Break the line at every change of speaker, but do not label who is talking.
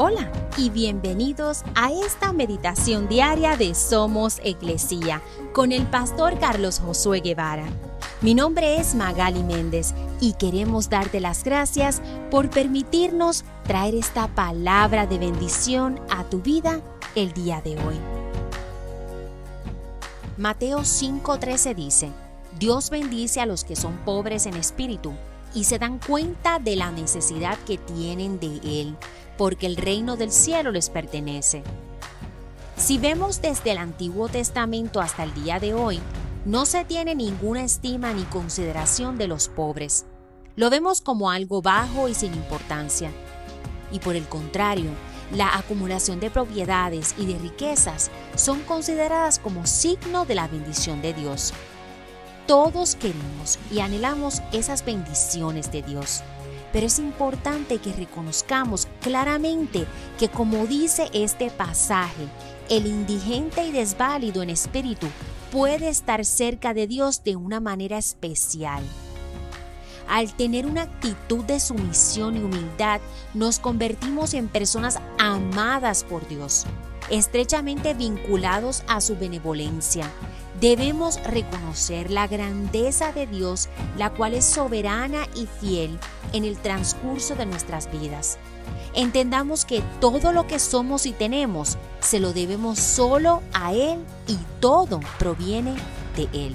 Hola y bienvenidos a esta meditación diaria de Somos Iglesia con el pastor Carlos Josué Guevara. Mi nombre es Magali Méndez y queremos darte las gracias por permitirnos traer esta palabra de bendición a tu vida el día de hoy. Mateo 5:13 dice, Dios bendice a los que son pobres en espíritu y se dan cuenta de la necesidad que tienen de Él porque el reino del cielo les pertenece. Si vemos desde el Antiguo Testamento hasta el día de hoy, no se tiene ninguna estima ni consideración de los pobres. Lo vemos como algo bajo y sin importancia. Y por el contrario, la acumulación de propiedades y de riquezas son consideradas como signo de la bendición de Dios. Todos queremos y anhelamos esas bendiciones de Dios. Pero es importante que reconozcamos claramente que como dice este pasaje, el indigente y desválido en espíritu puede estar cerca de Dios de una manera especial. Al tener una actitud de sumisión y humildad, nos convertimos en personas amadas por Dios, estrechamente vinculados a su benevolencia. Debemos reconocer la grandeza de Dios, la cual es soberana y fiel en el transcurso de nuestras vidas. Entendamos que todo lo que somos y tenemos se lo debemos solo a Él y todo proviene de Él.